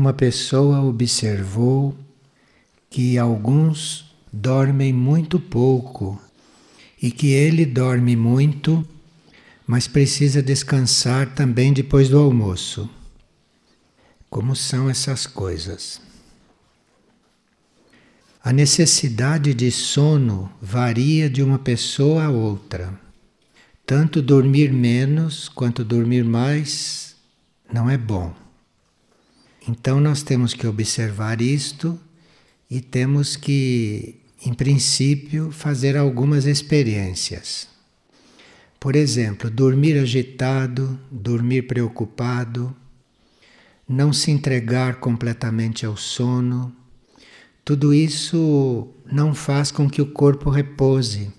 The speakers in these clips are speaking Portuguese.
uma pessoa observou que alguns dormem muito pouco e que ele dorme muito, mas precisa descansar também depois do almoço. Como são essas coisas? A necessidade de sono varia de uma pessoa a outra. Tanto dormir menos quanto dormir mais não é bom. Então nós temos que observar isto e temos que, em princípio, fazer algumas experiências. Por exemplo, dormir agitado, dormir preocupado, não se entregar completamente ao sono. Tudo isso não faz com que o corpo repouse.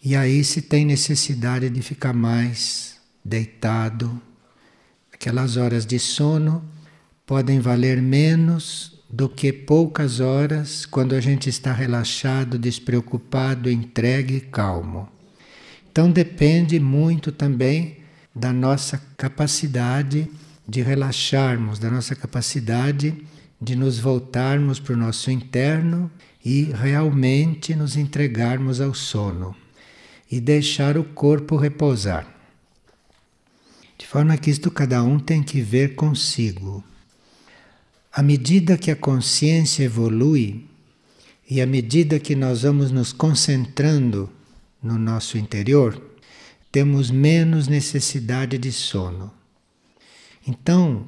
E aí se tem necessidade de ficar mais deitado. Aquelas horas de sono podem valer menos do que poucas horas quando a gente está relaxado, despreocupado, entregue e calmo. Então depende muito também da nossa capacidade de relaxarmos, da nossa capacidade de nos voltarmos para o nosso interno e realmente nos entregarmos ao sono e deixar o corpo repousar. De forma que isto cada um tem que ver consigo. À medida que a consciência evolui e à medida que nós vamos nos concentrando no nosso interior, temos menos necessidade de sono. Então,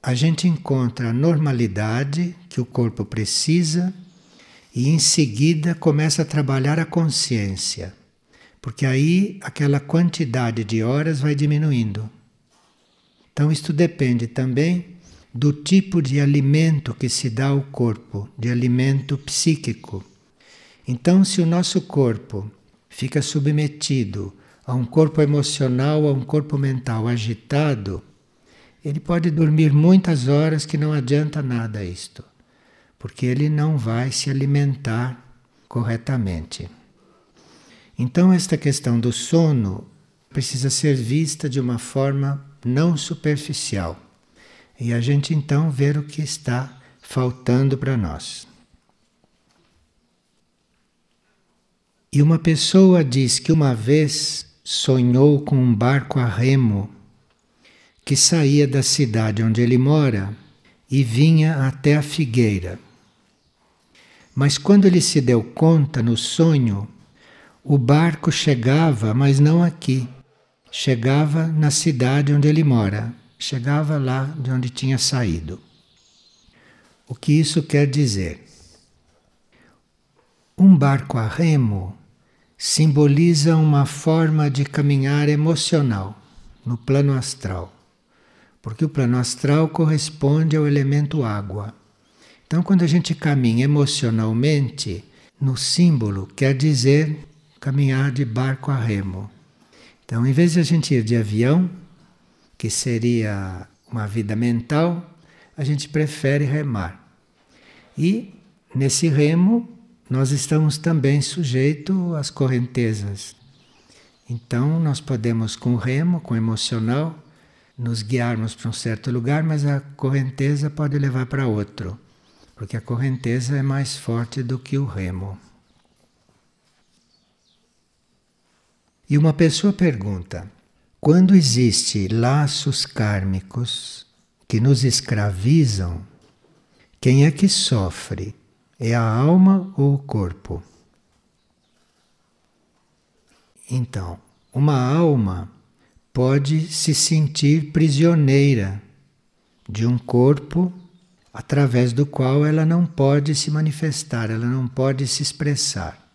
a gente encontra a normalidade que o corpo precisa e em seguida começa a trabalhar a consciência, porque aí aquela quantidade de horas vai diminuindo. Então, isto depende também do tipo de alimento que se dá ao corpo, de alimento psíquico. Então, se o nosso corpo fica submetido a um corpo emocional, a um corpo mental agitado, ele pode dormir muitas horas que não adianta nada isto, porque ele não vai se alimentar corretamente. Então, esta questão do sono precisa ser vista de uma forma não superficial e a gente então ver o que está faltando para nós. E uma pessoa diz que uma vez sonhou com um barco a remo que saía da cidade onde ele mora e vinha até a figueira. Mas quando ele se deu conta no sonho, o barco chegava, mas não aqui, chegava na cidade onde ele mora chegava lá de onde tinha saído. O que isso quer dizer? Um barco a remo simboliza uma forma de caminhar emocional no plano astral, porque o plano astral corresponde ao elemento água. Então, quando a gente caminha emocionalmente, no símbolo quer dizer caminhar de barco a remo. Então, em vez de a gente ir de avião, que seria uma vida mental, a gente prefere remar. E nesse remo, nós estamos também sujeitos às correntezas. Então, nós podemos, com o remo, com o emocional, nos guiarmos para um certo lugar, mas a correnteza pode levar para outro, porque a correnteza é mais forte do que o remo. E uma pessoa pergunta: quando existe laços kármicos que nos escravizam, quem é que sofre? É a alma ou o corpo? Então, uma alma pode se sentir prisioneira de um corpo através do qual ela não pode se manifestar, ela não pode se expressar.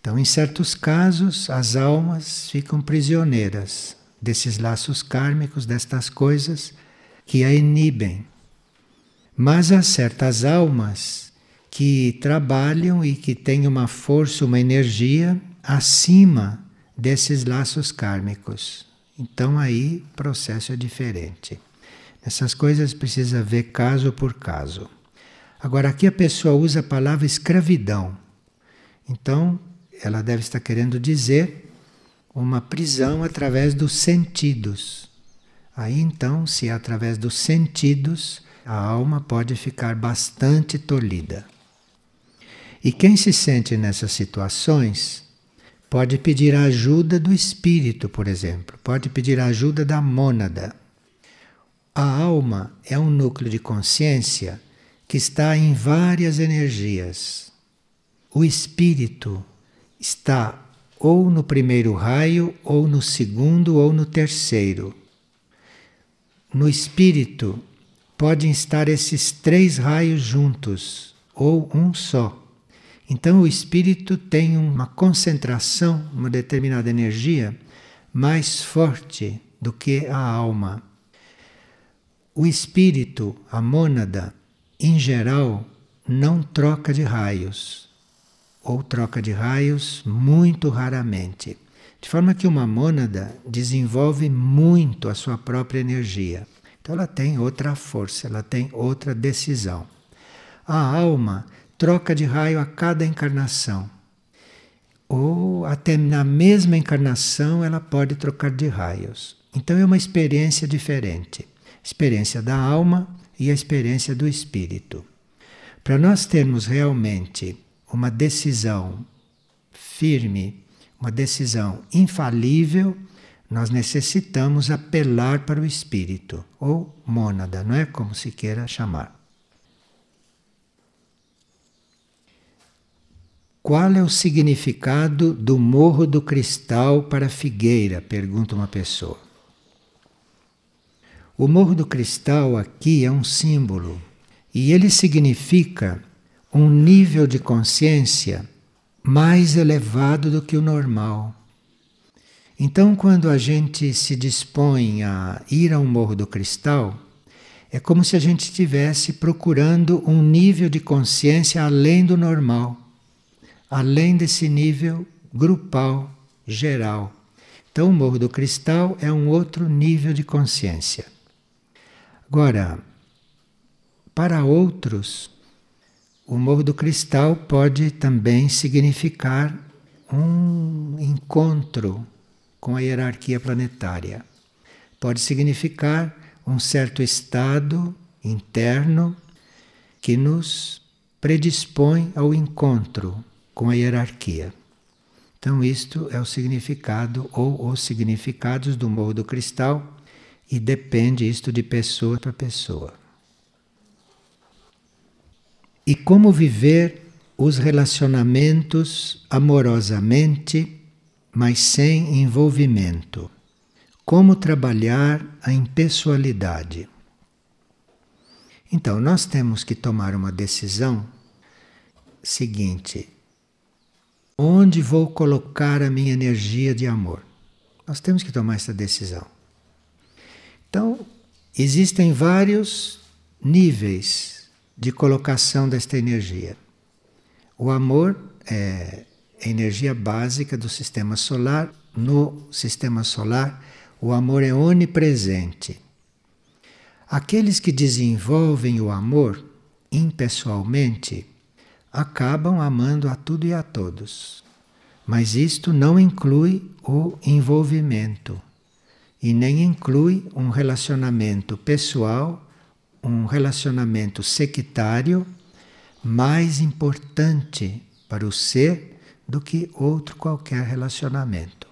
Então, em certos casos, as almas ficam prisioneiras desses laços kármicos, destas coisas que a inibem. Mas há certas almas que trabalham e que têm uma força, uma energia acima desses laços kármicos. Então aí o processo é diferente. Essas coisas precisa ver caso por caso. Agora aqui a pessoa usa a palavra escravidão. Então ela deve estar querendo dizer uma prisão através dos sentidos. Aí então, se é através dos sentidos, A alma pode ficar bastante tolhida. E quem se sente nessas situações pode pedir a ajuda do espírito, por exemplo, pode pedir a ajuda da mônada. A alma é um núcleo de consciência que está em várias energias. O espírito está ou no primeiro raio, ou no segundo, ou no terceiro. No espírito podem estar esses três raios juntos, ou um só. Então o espírito tem uma concentração, uma determinada energia mais forte do que a alma. O espírito, a mônada, em geral, não troca de raios, ou troca de raios muito raramente. De forma que uma mônada desenvolve muito a sua própria energia. Então ela tem outra força, ela tem outra decisão. A alma troca de raio a cada encarnação. Ou até na mesma encarnação ela pode trocar de raios. Então é uma experiência diferente. Experiência da alma e a experiência do espírito. Para nós termos realmente uma decisão firme, uma decisão infalível, nós necessitamos apelar para o espírito, ou mônada, não é como se queira chamar. Qual é o significado do morro do cristal para a figueira? pergunta uma pessoa. O morro do cristal aqui é um símbolo e ele significa um nível de consciência mais elevado do que o normal. Então, quando a gente se dispõe a ir a um morro do cristal, é como se a gente estivesse procurando um nível de consciência além do normal além desse nível grupal, geral. Então, o Morro do Cristal é um outro nível de consciência. Agora, para outros, o Morro do Cristal pode também significar um encontro com a hierarquia planetária. Pode significar um certo estado interno que nos predispõe ao encontro com a hierarquia. Então, isto é o significado ou os significados do morro do cristal e depende isto de pessoa para pessoa. E como viver os relacionamentos amorosamente, mas sem envolvimento? Como trabalhar a impessoalidade? Então, nós temos que tomar uma decisão seguinte: Onde vou colocar a minha energia de amor? Nós temos que tomar essa decisão. Então, existem vários níveis de colocação desta energia. O amor é a energia básica do sistema solar. No sistema solar, o amor é onipresente. Aqueles que desenvolvem o amor impessoalmente acabam amando a tudo e a todos. Mas isto não inclui o envolvimento e nem inclui um relacionamento pessoal, um relacionamento sectário mais importante para o ser do que outro qualquer relacionamento.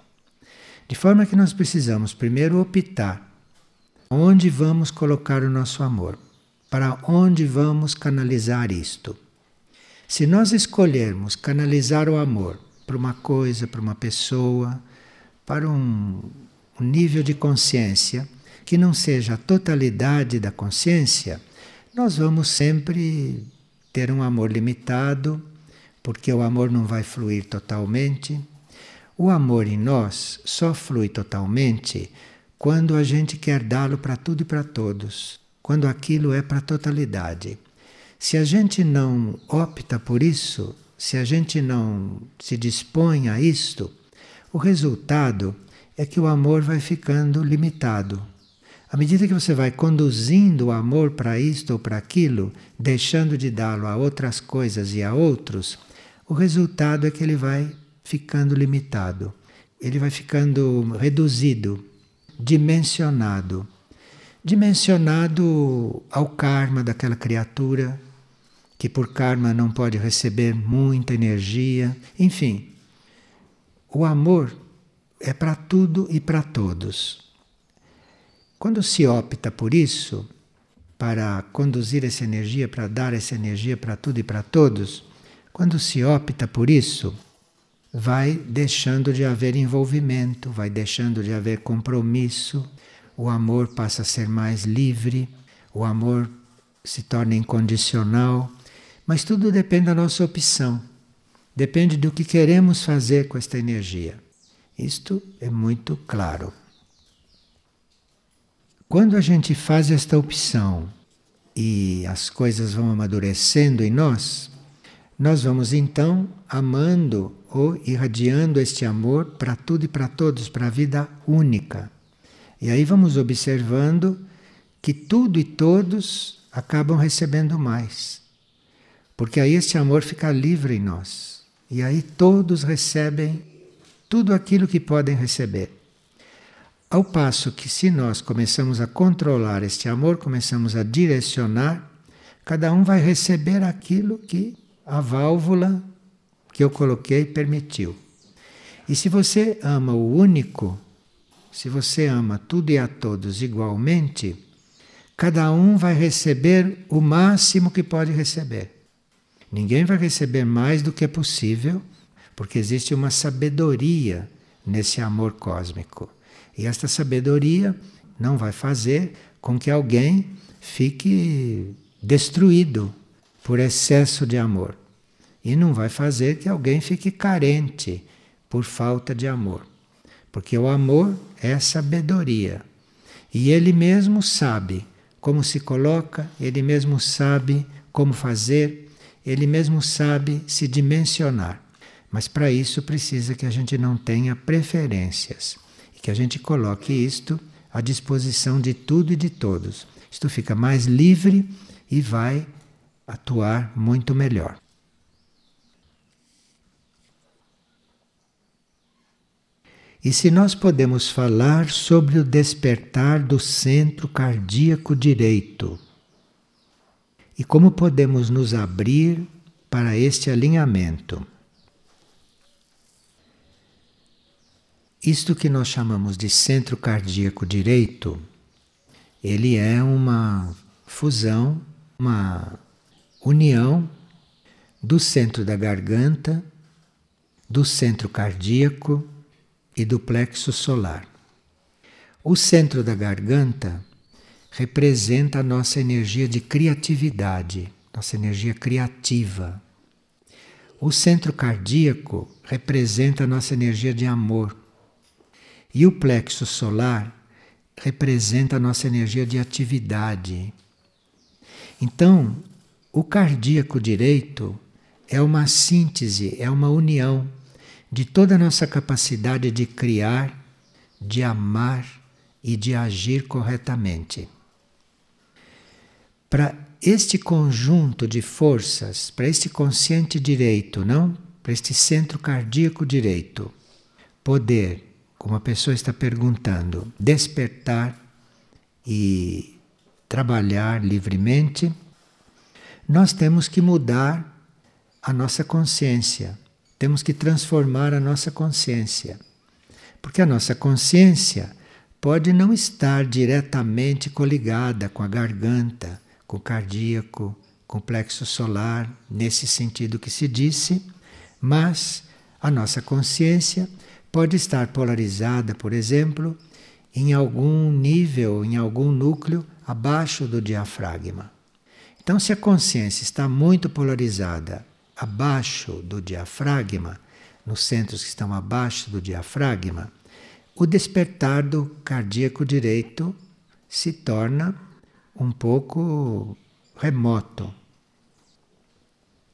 De forma que nós precisamos primeiro optar onde vamos colocar o nosso amor, para onde vamos canalizar isto. Se nós escolhermos canalizar o amor para uma coisa, para uma pessoa, para um, um nível de consciência que não seja a totalidade da consciência, nós vamos sempre ter um amor limitado, porque o amor não vai fluir totalmente. O amor em nós só flui totalmente quando a gente quer dá-lo para tudo e para todos, quando aquilo é para a totalidade. Se a gente não opta por isso, se a gente não se dispõe a isto, o resultado é que o amor vai ficando limitado. À medida que você vai conduzindo o amor para isto ou para aquilo, deixando de dá-lo a outras coisas e a outros, o resultado é que ele vai ficando limitado, ele vai ficando reduzido, dimensionado. dimensionado ao karma daquela criatura, que por karma não pode receber muita energia. Enfim, o amor é para tudo e para todos. Quando se opta por isso, para conduzir essa energia, para dar essa energia para tudo e para todos, quando se opta por isso, vai deixando de haver envolvimento, vai deixando de haver compromisso, o amor passa a ser mais livre, o amor se torna incondicional, mas tudo depende da nossa opção, depende do que queremos fazer com esta energia. Isto é muito claro. Quando a gente faz esta opção e as coisas vão amadurecendo em nós, nós vamos então amando ou irradiando este amor para tudo e para todos, para a vida única. E aí vamos observando que tudo e todos acabam recebendo mais. Porque aí este amor fica livre em nós. E aí todos recebem tudo aquilo que podem receber. Ao passo que, se nós começamos a controlar este amor, começamos a direcionar, cada um vai receber aquilo que a válvula que eu coloquei permitiu. E se você ama o único, se você ama tudo e a todos igualmente, cada um vai receber o máximo que pode receber. Ninguém vai receber mais do que é possível, porque existe uma sabedoria nesse amor cósmico. E esta sabedoria não vai fazer com que alguém fique destruído por excesso de amor. E não vai fazer que alguém fique carente por falta de amor. Porque o amor é sabedoria. E ele mesmo sabe como se coloca, ele mesmo sabe como fazer, ele mesmo sabe se dimensionar. Mas para isso precisa que a gente não tenha preferências que a gente coloque isto à disposição de tudo e de todos. Isto fica mais livre e vai atuar muito melhor. E se nós podemos falar sobre o despertar do centro cardíaco direito e como podemos nos abrir para este alinhamento. Isto que nós chamamos de centro cardíaco direito, ele é uma fusão, uma união do centro da garganta, do centro cardíaco e do plexo solar. O centro da garganta representa a nossa energia de criatividade, nossa energia criativa. O centro cardíaco representa a nossa energia de amor. E o plexo solar representa a nossa energia de atividade. Então, o cardíaco direito é uma síntese, é uma união de toda a nossa capacidade de criar, de amar e de agir corretamente. Para este conjunto de forças, para este consciente direito, não? Para este centro cardíaco direito, poder, como a pessoa está perguntando, despertar e trabalhar livremente, nós temos que mudar a nossa consciência temos que transformar a nossa consciência. Porque a nossa consciência pode não estar diretamente coligada com a garganta, com o cardíaco, com o plexo solar, nesse sentido que se disse, mas a nossa consciência pode estar polarizada, por exemplo, em algum nível, em algum núcleo abaixo do diafragma. Então, se a consciência está muito polarizada abaixo do diafragma, nos centros que estão abaixo do diafragma, o despertar do cardíaco direito se torna um pouco remoto.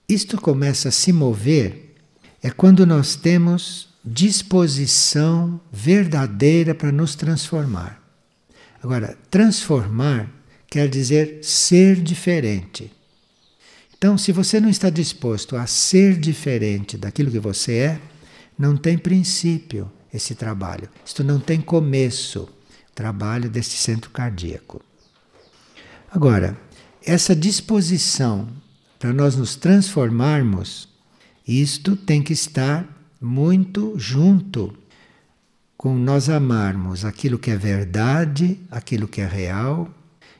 Isto começa a se mover é quando nós temos disposição verdadeira para nos transformar. Agora, transformar quer dizer ser diferente. Então, se você não está disposto a ser diferente daquilo que você é, não tem princípio esse trabalho. Isto não tem começo, trabalho deste centro cardíaco. Agora, essa disposição para nós nos transformarmos, isto tem que estar muito junto com nós amarmos aquilo que é verdade, aquilo que é real,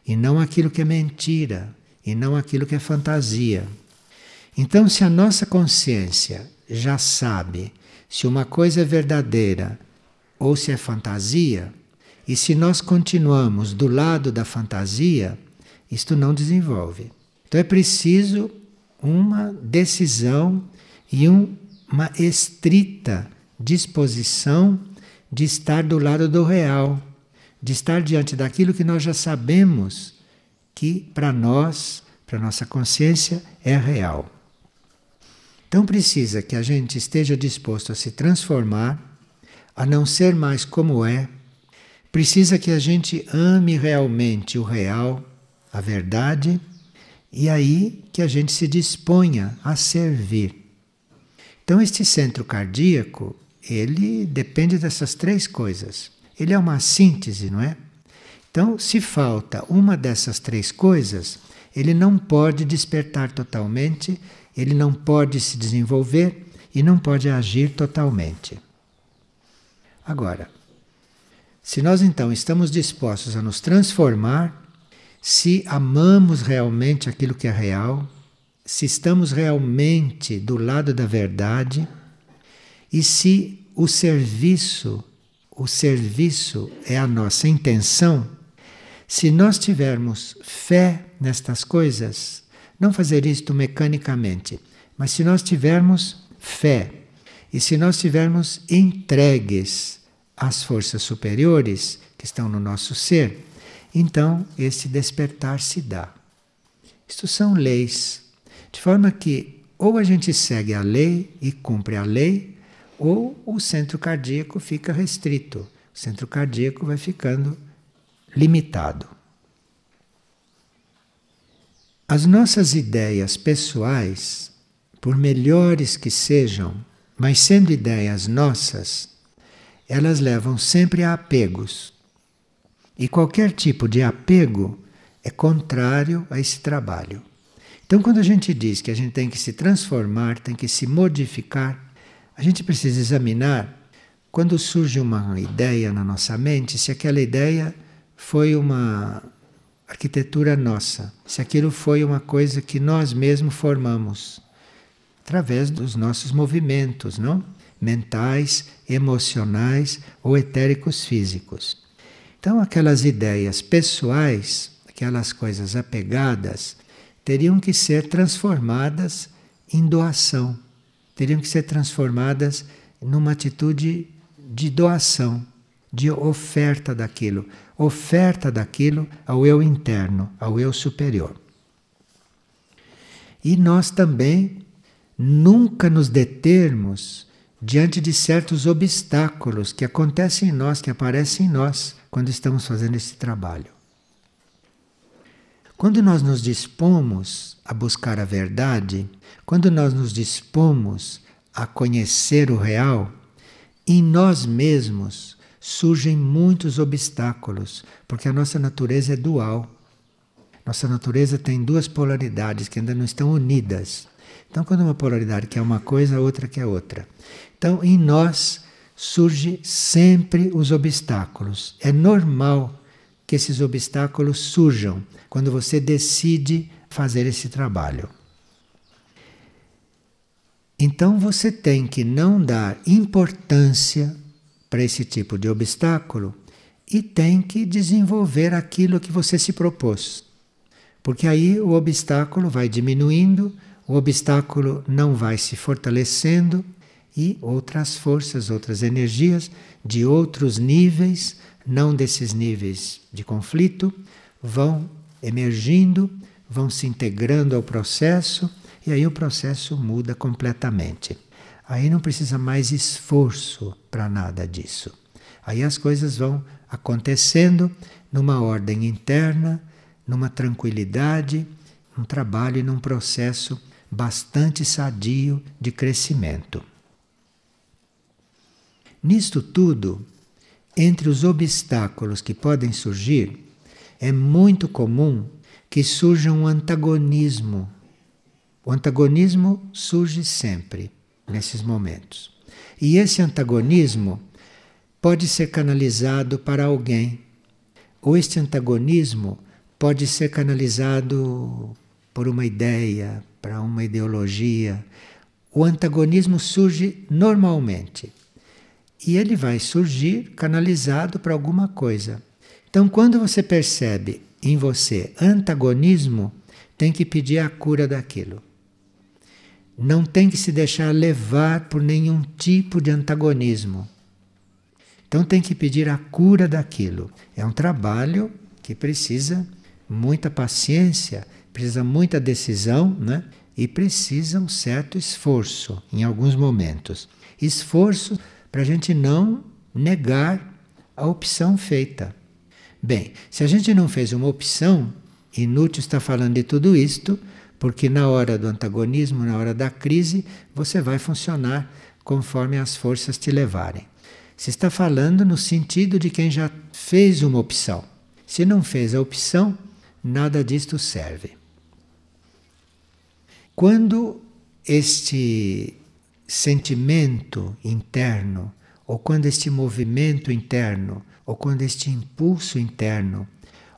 e não aquilo que é mentira, e não aquilo que é fantasia. Então, se a nossa consciência já sabe se uma coisa é verdadeira ou se é fantasia, e se nós continuamos do lado da fantasia, isto não desenvolve. Então é preciso uma decisão e um, uma estrita disposição de estar do lado do real, de estar diante daquilo que nós já sabemos que para nós, para nossa consciência, é real. Então precisa que a gente esteja disposto a se transformar, a não ser mais como é. Precisa que a gente ame realmente o real, a verdade, e aí que a gente se disponha a servir. Então este centro cardíaco, ele depende dessas três coisas. Ele é uma síntese, não é? Então, se falta uma dessas três coisas, ele não pode despertar totalmente, ele não pode se desenvolver e não pode agir totalmente. Agora, se nós então estamos dispostos a nos transformar, se amamos realmente aquilo que é real, se estamos realmente do lado da verdade e se o serviço, o serviço é a nossa intenção, se nós tivermos fé nestas coisas, não fazer isto mecanicamente, mas se nós tivermos fé e se nós tivermos entregues às forças superiores que estão no nosso ser, então esse despertar se dá. Isto são leis, de forma que ou a gente segue a lei e cumpre a lei, ou o centro cardíaco fica restrito. O centro cardíaco vai ficando limitado. As nossas ideias pessoais, por melhores que sejam, mas sendo ideias nossas, elas levam sempre a apegos. E qualquer tipo de apego é contrário a esse trabalho. Então, quando a gente diz que a gente tem que se transformar, tem que se modificar, a gente precisa examinar quando surge uma ideia na nossa mente, se aquela ideia foi uma arquitetura nossa, se aquilo foi uma coisa que nós mesmos formamos através dos nossos movimentos, não? Mentais, emocionais ou etéricos físicos. Então, aquelas ideias pessoais, aquelas coisas apegadas, teriam que ser transformadas em doação, teriam que ser transformadas numa atitude de doação, de oferta daquilo, oferta daquilo ao eu interno, ao eu superior. E nós também nunca nos determos diante de certos obstáculos que acontecem em nós, que aparecem em nós quando estamos fazendo esse trabalho. Quando nós nos dispomos a buscar a verdade, quando nós nos dispomos a conhecer o real, em nós mesmos surgem muitos obstáculos, porque a nossa natureza é dual. Nossa natureza tem duas polaridades que ainda não estão unidas. Então, quando uma polaridade quer uma coisa, a outra quer outra. Então, em nós surge sempre os obstáculos. É normal que esses obstáculos surjam quando você decide fazer esse trabalho. Então você tem que não dar importância para esse tipo de obstáculo e tem que desenvolver aquilo que você se propôs. Porque aí o obstáculo vai diminuindo, o obstáculo não vai se fortalecendo e outras forças, outras energias de outros níveis, não desses níveis de conflito, vão emergindo, vão se integrando ao processo e aí o processo muda completamente. Aí não precisa mais esforço para nada disso. Aí as coisas vão acontecendo numa ordem interna, numa tranquilidade, num trabalho e num processo bastante sadio de crescimento. Nisto tudo, entre os obstáculos que podem surgir, é muito comum que surja um antagonismo. O antagonismo surge sempre nesses momentos. E esse antagonismo pode ser canalizado para alguém, ou este antagonismo pode ser canalizado por uma ideia, para uma ideologia. O antagonismo surge normalmente. E ele vai surgir canalizado para alguma coisa. Então, quando você percebe em você antagonismo, tem que pedir a cura daquilo. Não tem que se deixar levar por nenhum tipo de antagonismo. Então tem que pedir a cura daquilo. É um trabalho que precisa muita paciência, precisa muita decisão, né? E precisa um certo esforço em alguns momentos. Esforço para a gente não negar a opção feita. Bem, se a gente não fez uma opção, inútil estar falando de tudo isto, porque na hora do antagonismo, na hora da crise, você vai funcionar conforme as forças te levarem. Se está falando no sentido de quem já fez uma opção. Se não fez a opção, nada disto serve. Quando este sentimento interno, ou quando este movimento interno, ou quando este impulso interno,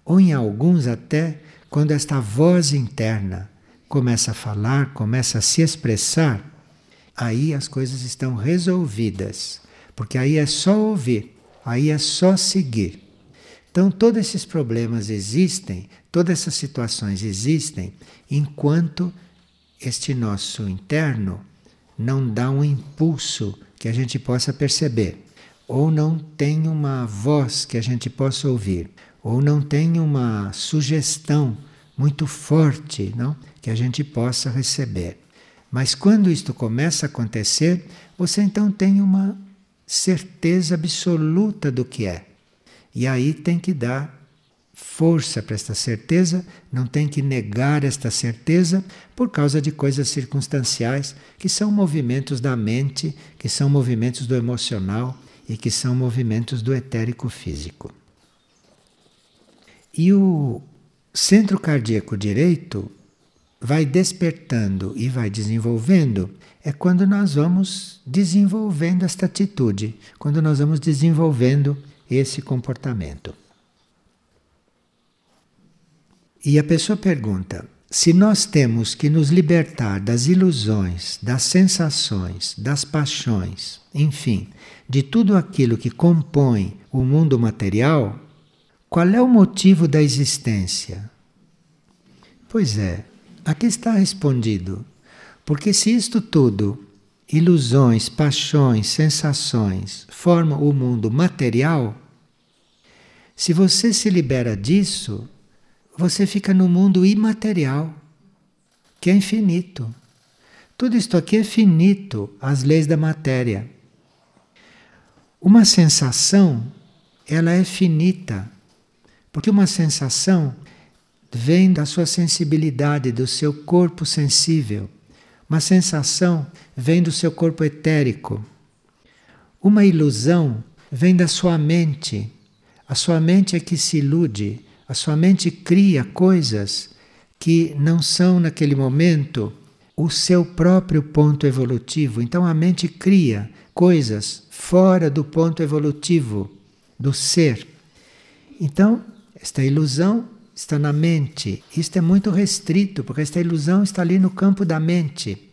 ou em alguns até quando esta voz interna começa a falar, começa a se expressar, aí as coisas estão resolvidas, porque aí é só ouvir, aí é só seguir. Então, todos esses problemas existem, todas essas situações existem, enquanto este nosso interno não dá um impulso que a gente possa perceber, ou não tem uma voz que a gente possa ouvir, ou não tem uma sugestão muito forte, não, que a gente possa receber. Mas quando isto começa a acontecer, você então tem uma certeza absoluta do que é. E aí tem que dar força para esta certeza, não tem que negar esta certeza por causa de coisas circunstanciais que são movimentos da mente, que são movimentos do emocional e que são movimentos do etérico físico. E o centro cardíaco direito vai despertando e vai desenvolvendo é quando nós vamos desenvolvendo esta atitude, quando nós vamos desenvolvendo esse comportamento. E a pessoa pergunta: se nós temos que nos libertar das ilusões, das sensações, das paixões, enfim, de tudo aquilo que compõe o mundo material, qual é o motivo da existência? Pois é, aqui está respondido. Porque se isto tudo, ilusões, paixões, sensações, formam o mundo material, se você se libera disso, você fica no mundo imaterial, que é infinito. Tudo isto aqui é finito, as leis da matéria. Uma sensação, ela é finita, porque uma sensação vem da sua sensibilidade, do seu corpo sensível. Uma sensação vem do seu corpo etérico. Uma ilusão vem da sua mente, a sua mente é que se ilude, a sua mente cria coisas que não são naquele momento o seu próprio ponto evolutivo. Então a mente cria coisas fora do ponto evolutivo do ser. Então, esta ilusão está na mente. Isto é muito restrito, porque esta ilusão está ali no campo da mente.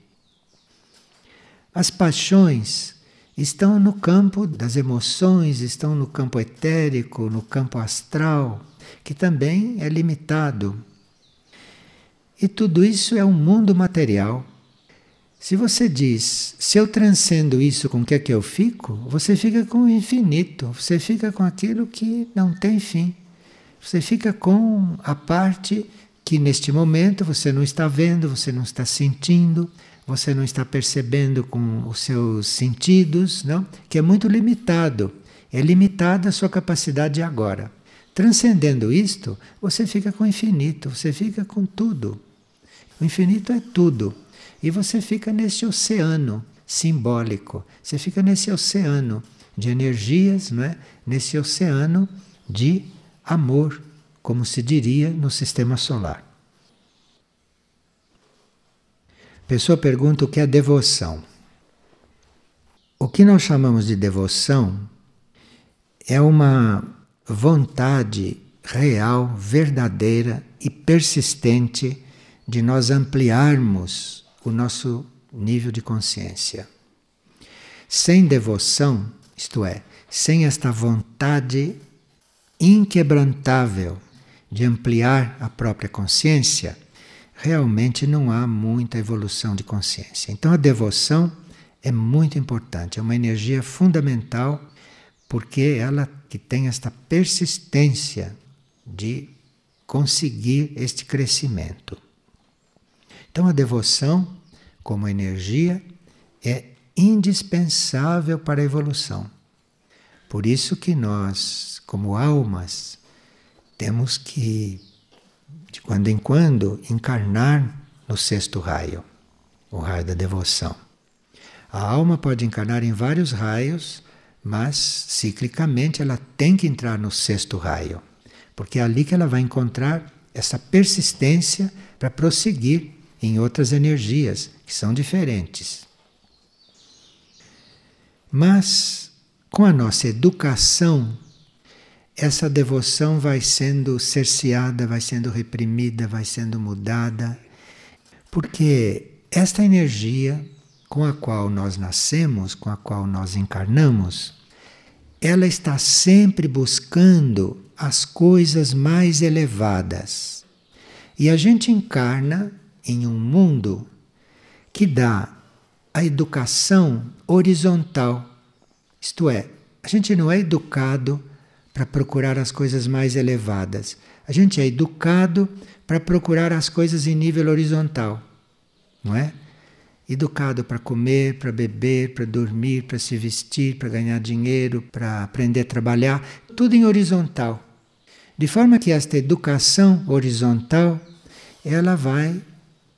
As paixões estão no campo das emoções, estão no campo etérico, no campo astral, que também é limitado. E tudo isso é um mundo material. Se você diz, se eu transcendo isso, com o que é que eu fico? Você fica com o infinito, você fica com aquilo que não tem fim. Você fica com a parte que neste momento você não está vendo, você não está sentindo, você não está percebendo com os seus sentidos, não? que é muito limitado. É limitada a sua capacidade agora. Transcendendo isto, você fica com o infinito, você fica com tudo. O infinito é tudo. E você fica nesse oceano simbólico, você fica nesse oceano de energias, não é? nesse oceano de amor, como se diria no sistema solar. A pessoa pergunta o que é devoção. O que nós chamamos de devoção é uma vontade real, verdadeira e persistente de nós ampliarmos o nosso nível de consciência. Sem devoção, isto é, sem esta vontade inquebrantável de ampliar a própria consciência, realmente não há muita evolução de consciência. Então a devoção é muito importante, é uma energia fundamental porque ela que tem esta persistência de conseguir este crescimento. Então a devoção como energia é indispensável para a evolução. Por isso que nós, como almas, temos que de quando em quando encarnar no sexto raio, o raio da devoção. A alma pode encarnar em vários raios, mas ciclicamente ela tem que entrar no sexto raio, porque é ali que ela vai encontrar essa persistência para prosseguir em outras energias que são diferentes. Mas com a nossa educação, essa devoção vai sendo cerceada, vai sendo reprimida, vai sendo mudada, porque esta energia com a qual nós nascemos, com a qual nós encarnamos, ela está sempre buscando as coisas mais elevadas. E a gente encarna em um mundo que dá a educação horizontal. Isto é, a gente não é educado para procurar as coisas mais elevadas. A gente é educado para procurar as coisas em nível horizontal, não é? Educado para comer, para beber, para dormir, para se vestir, para ganhar dinheiro, para aprender a trabalhar, tudo em horizontal. De forma que esta educação horizontal, ela vai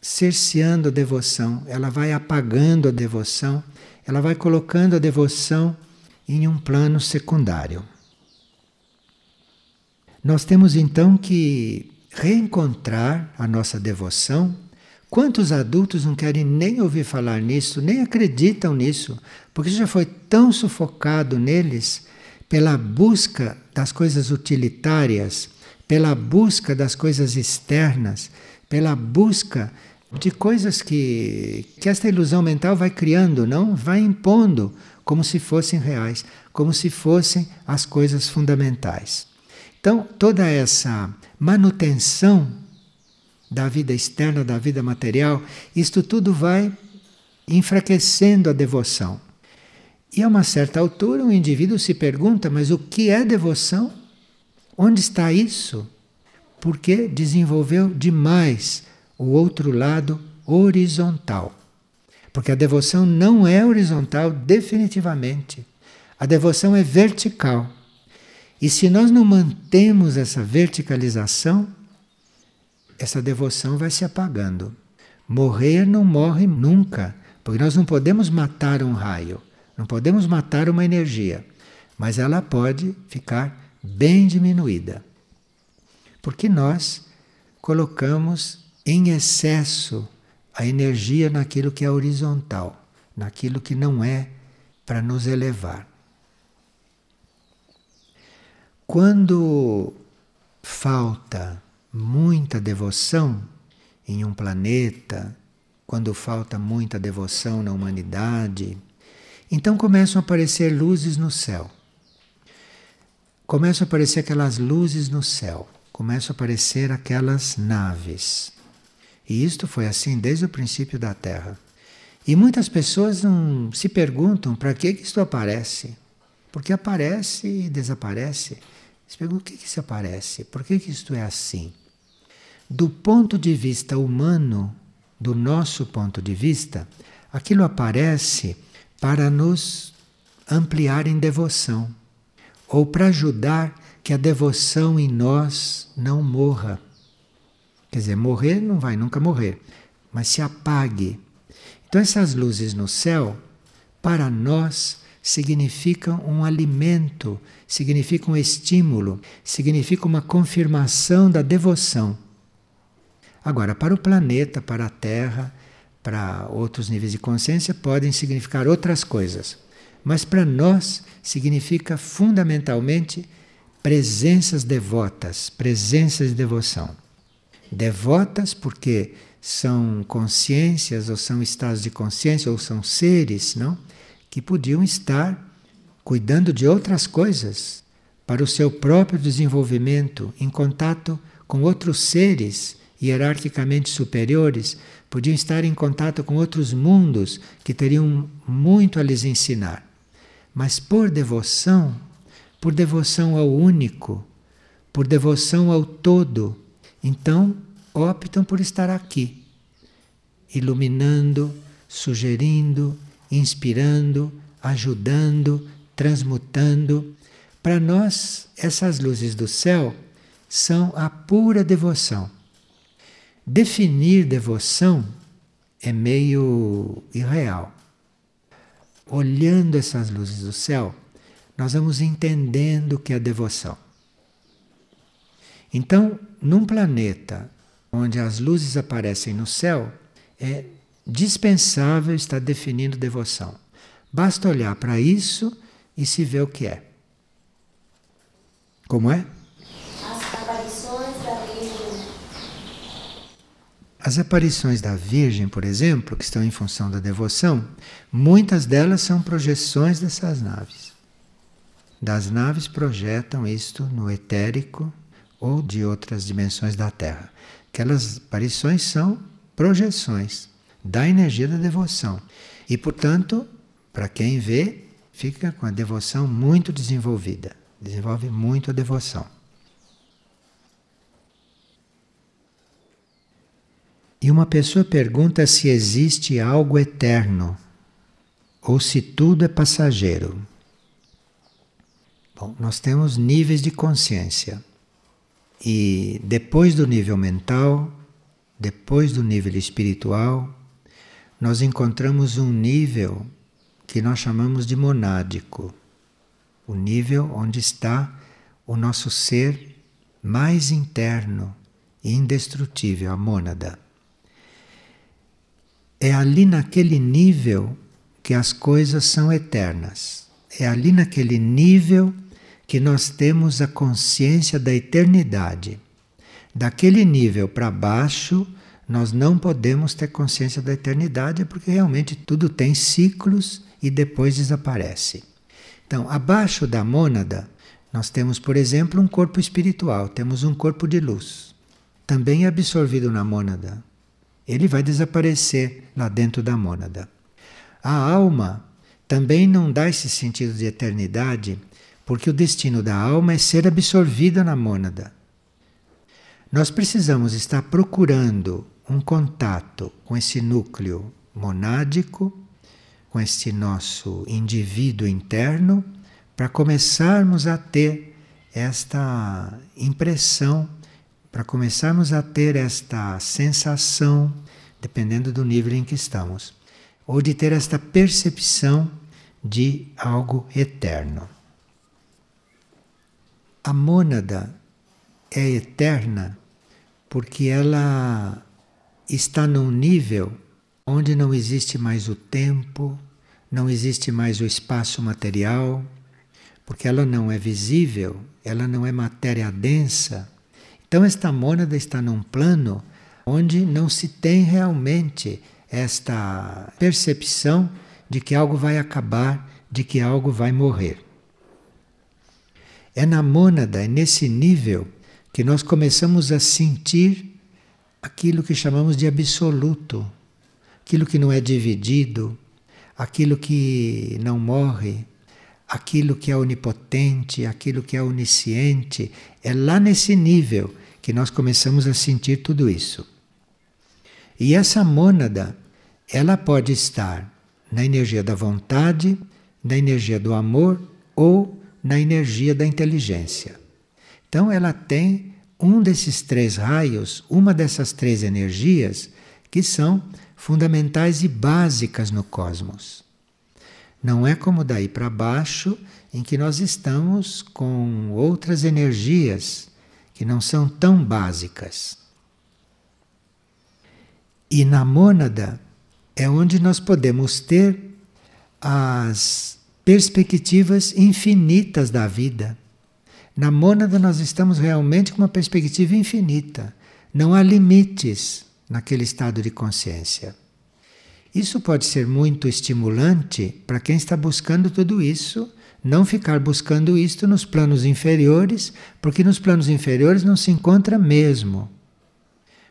cerceando a devoção, ela vai apagando a devoção, ela vai colocando a devoção em um plano secundário. Nós temos então que reencontrar a nossa devoção Quantos adultos não querem nem ouvir falar nisso, nem acreditam nisso, porque já foi tão sufocado neles pela busca das coisas utilitárias, pela busca das coisas externas, pela busca de coisas que, que esta ilusão mental vai criando, não? Vai impondo como se fossem reais, como se fossem as coisas fundamentais. Então, toda essa manutenção da vida externa, da vida material, isto tudo vai enfraquecendo a devoção. E a uma certa altura, um indivíduo se pergunta: mas o que é devoção? Onde está isso? Porque desenvolveu demais o outro lado horizontal. Porque a devoção não é horizontal, definitivamente. A devoção é vertical. E se nós não mantemos essa verticalização, essa devoção vai se apagando. Morrer não morre nunca, porque nós não podemos matar um raio, não podemos matar uma energia, mas ela pode ficar bem diminuída. Porque nós colocamos em excesso a energia naquilo que é horizontal, naquilo que não é para nos elevar. Quando falta muita devoção em um planeta, quando falta muita devoção na humanidade, então começam a aparecer luzes no céu. Começam a aparecer aquelas luzes no céu, começam a aparecer aquelas naves. E isto foi assim desde o princípio da Terra. E muitas pessoas não se perguntam para que, isto aparece. Porque aparece e desaparece. Se perguntam o que, que isso aparece? Por que, que isto é assim? Do ponto de vista humano, do nosso ponto de vista, aquilo aparece para nos ampliar em devoção ou para ajudar que a devoção em nós não morra. Quer dizer, morrer não vai nunca morrer, mas se apague. Então, essas luzes no céu, para nós, significam um alimento, significam um estímulo, significam uma confirmação da devoção. Agora, para o planeta, para a Terra, para outros níveis de consciência podem significar outras coisas. Mas para nós significa fundamentalmente presenças devotas, presenças de devoção. Devotas porque são consciências ou são estados de consciência ou são seres, não? Que podiam estar cuidando de outras coisas para o seu próprio desenvolvimento em contato com outros seres hierarquicamente superiores, podiam estar em contato com outros mundos que teriam muito a lhes ensinar. Mas por devoção, por devoção ao único, por devoção ao todo, então optam por estar aqui, iluminando, sugerindo, inspirando, ajudando, transmutando. Para nós, essas luzes do céu são a pura devoção. Definir devoção é meio irreal. Olhando essas luzes do céu, nós vamos entendendo o que é devoção. Então, num planeta onde as luzes aparecem no céu, é dispensável estar definindo devoção. Basta olhar para isso e se ver o que é. Como é? As aparições da Virgem, por exemplo, que estão em função da devoção, muitas delas são projeções dessas naves. Das naves projetam isto no etérico ou de outras dimensões da Terra. Aquelas aparições são projeções da energia da devoção. E, portanto, para quem vê, fica com a devoção muito desenvolvida. Desenvolve muito a devoção. E uma pessoa pergunta se existe algo eterno ou se tudo é passageiro. Bom, nós temos níveis de consciência. E depois do nível mental, depois do nível espiritual, nós encontramos um nível que nós chamamos de monádico o nível onde está o nosso ser mais interno e indestrutível, a mônada. É ali naquele nível que as coisas são eternas. É ali naquele nível que nós temos a consciência da eternidade. Daquele nível para baixo, nós não podemos ter consciência da eternidade porque realmente tudo tem ciclos e depois desaparece. Então, abaixo da mônada, nós temos, por exemplo, um corpo espiritual, temos um corpo de luz, também absorvido na mônada ele vai desaparecer lá dentro da mônada. A alma também não dá esse sentido de eternidade, porque o destino da alma é ser absorvida na mônada. Nós precisamos estar procurando um contato com esse núcleo monádico, com este nosso indivíduo interno, para começarmos a ter esta impressão para começarmos a ter esta sensação, dependendo do nível em que estamos, ou de ter esta percepção de algo eterno. A mônada é eterna porque ela está num nível onde não existe mais o tempo, não existe mais o espaço material, porque ela não é visível, ela não é matéria densa, então, esta mônada está num plano onde não se tem realmente esta percepção de que algo vai acabar, de que algo vai morrer. É na mônada, é nesse nível, que nós começamos a sentir aquilo que chamamos de absoluto, aquilo que não é dividido, aquilo que não morre, aquilo que é onipotente, aquilo que é onisciente. É lá nesse nível que nós começamos a sentir tudo isso. E essa mônada, ela pode estar na energia da vontade, na energia do amor ou na energia da inteligência. Então ela tem um desses três raios, uma dessas três energias que são fundamentais e básicas no cosmos. Não é como daí para baixo, em que nós estamos com outras energias que não são tão básicas. E na mônada é onde nós podemos ter as perspectivas infinitas da vida. Na mônada, nós estamos realmente com uma perspectiva infinita. Não há limites naquele estado de consciência. Isso pode ser muito estimulante para quem está buscando tudo isso, não ficar buscando isto nos planos inferiores, porque nos planos inferiores não se encontra mesmo.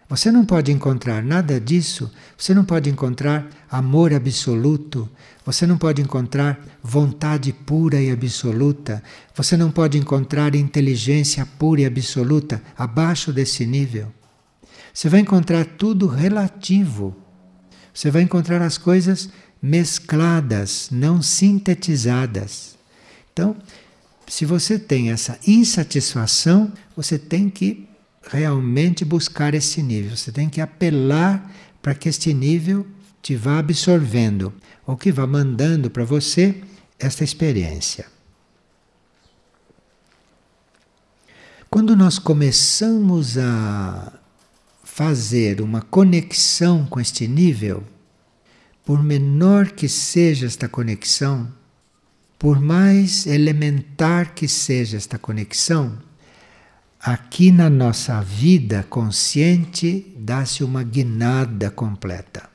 Você não pode encontrar nada disso, você não pode encontrar amor absoluto, você não pode encontrar vontade pura e absoluta, você não pode encontrar inteligência pura e absoluta abaixo desse nível. Você vai encontrar tudo relativo. Você vai encontrar as coisas mescladas, não sintetizadas. Então, se você tem essa insatisfação, você tem que realmente buscar esse nível. Você tem que apelar para que este nível te vá absorvendo, ou que vá mandando para você esta experiência. Quando nós começamos a fazer uma conexão com este nível, por menor que seja esta conexão, por mais elementar que seja esta conexão, aqui na nossa vida consciente dá-se uma guinada completa.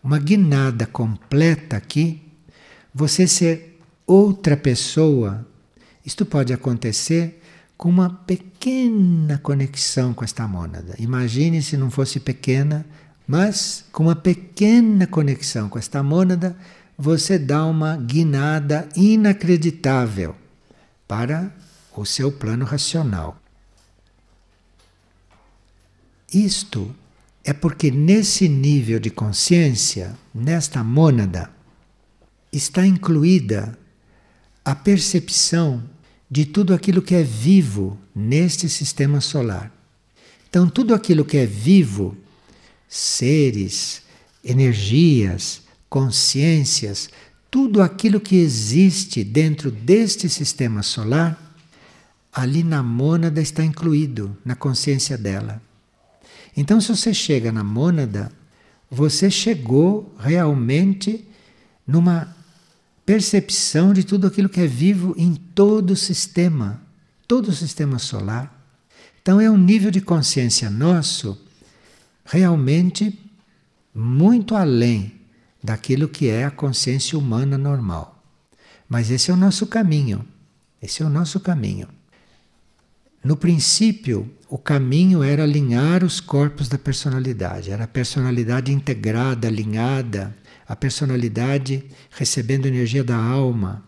Uma guinada completa aqui, você ser outra pessoa, isto pode acontecer com uma pequena conexão com esta mônada. Imagine se não fosse pequena, mas com uma pequena conexão com esta mônada, você dá uma guinada inacreditável para o seu plano racional. Isto é porque nesse nível de consciência, nesta mônada, está incluída a percepção de tudo aquilo que é vivo neste sistema solar. Então, tudo aquilo que é vivo, seres, energias, consciências, tudo aquilo que existe dentro deste sistema solar, ali na mônada está incluído, na consciência dela. Então, se você chega na mônada, você chegou realmente numa percepção de tudo aquilo que é vivo em todo o sistema, todo o sistema solar. Então é um nível de consciência nosso realmente muito além daquilo que é a consciência humana normal. Mas esse é o nosso caminho. Esse é o nosso caminho. No princípio, o caminho era alinhar os corpos da personalidade, era a personalidade integrada, alinhada, a personalidade recebendo energia da alma,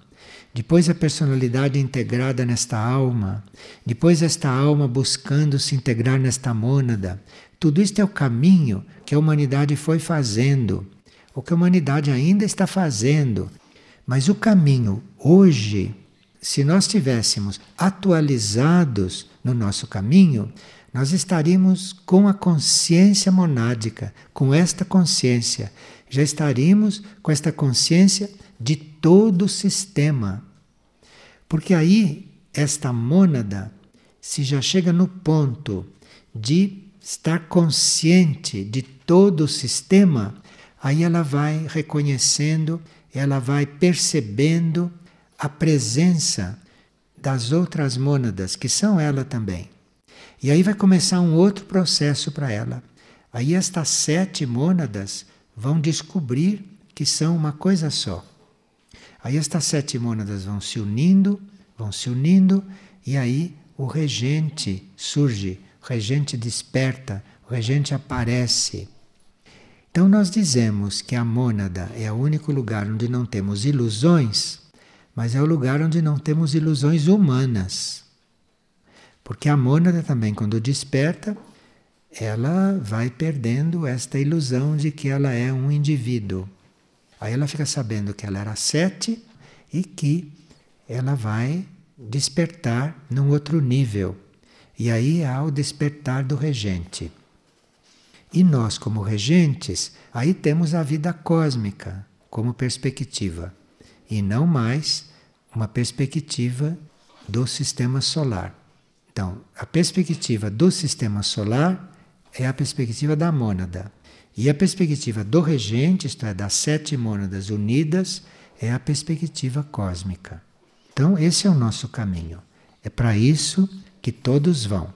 depois a personalidade integrada nesta alma, depois esta alma buscando se integrar nesta mônada. Tudo isto é o caminho que a humanidade foi fazendo, o que a humanidade ainda está fazendo. Mas o caminho hoje, se nós tivéssemos atualizados no nosso caminho, nós estaríamos com a consciência monádica, com esta consciência já estaríamos com esta consciência de todo o sistema. Porque aí, esta mônada, se já chega no ponto de estar consciente de todo o sistema, aí ela vai reconhecendo, ela vai percebendo a presença das outras mônadas, que são ela também. E aí vai começar um outro processo para ela. Aí estas sete mônadas vão descobrir que são uma coisa só. Aí estas sete mônadas vão se unindo, vão se unindo, e aí o regente surge, o regente desperta, o regente aparece. Então nós dizemos que a mônada é o único lugar onde não temos ilusões, mas é o lugar onde não temos ilusões humanas. Porque a mônada também, quando desperta, ela vai perdendo esta ilusão de que ela é um indivíduo. Aí ela fica sabendo que ela era sete e que ela vai despertar num outro nível. E aí há o despertar do regente. E nós, como regentes, aí temos a vida cósmica como perspectiva, e não mais uma perspectiva do sistema solar. Então, a perspectiva do sistema solar é a perspectiva da mônada. E a perspectiva do regente, isto é, das sete mônadas unidas, é a perspectiva cósmica. Então, esse é o nosso caminho. É para isso que todos vão,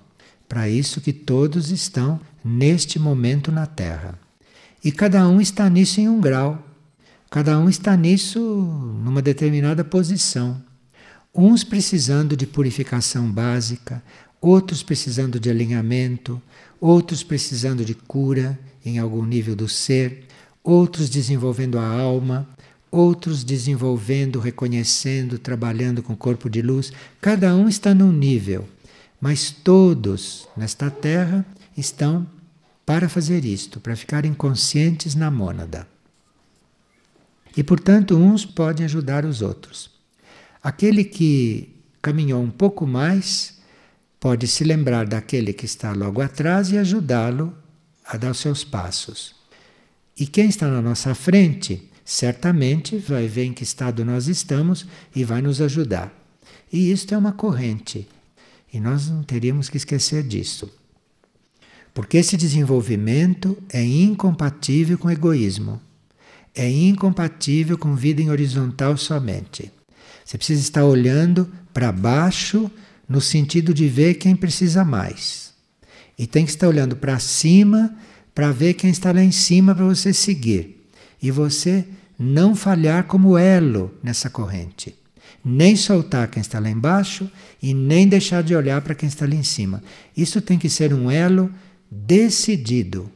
para isso que todos estão neste momento na Terra. E cada um está nisso em um grau, cada um está nisso numa determinada posição. Uns precisando de purificação básica, outros precisando de alinhamento, outros precisando de cura em algum nível do ser, outros desenvolvendo a alma, outros desenvolvendo, reconhecendo, trabalhando com o corpo de luz. Cada um está num nível, mas todos nesta terra estão para fazer isto, para ficarem conscientes na mônada. E portanto, uns podem ajudar os outros. Aquele que caminhou um pouco mais pode se lembrar daquele que está logo atrás e ajudá-lo a dar os seus passos. E quem está na nossa frente certamente vai ver em que estado nós estamos e vai nos ajudar. E isto é uma corrente. E nós não teríamos que esquecer disso. Porque esse desenvolvimento é incompatível com egoísmo. É incompatível com vida em horizontal somente. Você precisa estar olhando para baixo no sentido de ver quem precisa mais. E tem que estar olhando para cima para ver quem está lá em cima para você seguir e você não falhar como elo nessa corrente. Nem soltar quem está lá embaixo e nem deixar de olhar para quem está lá em cima. Isso tem que ser um elo decidido.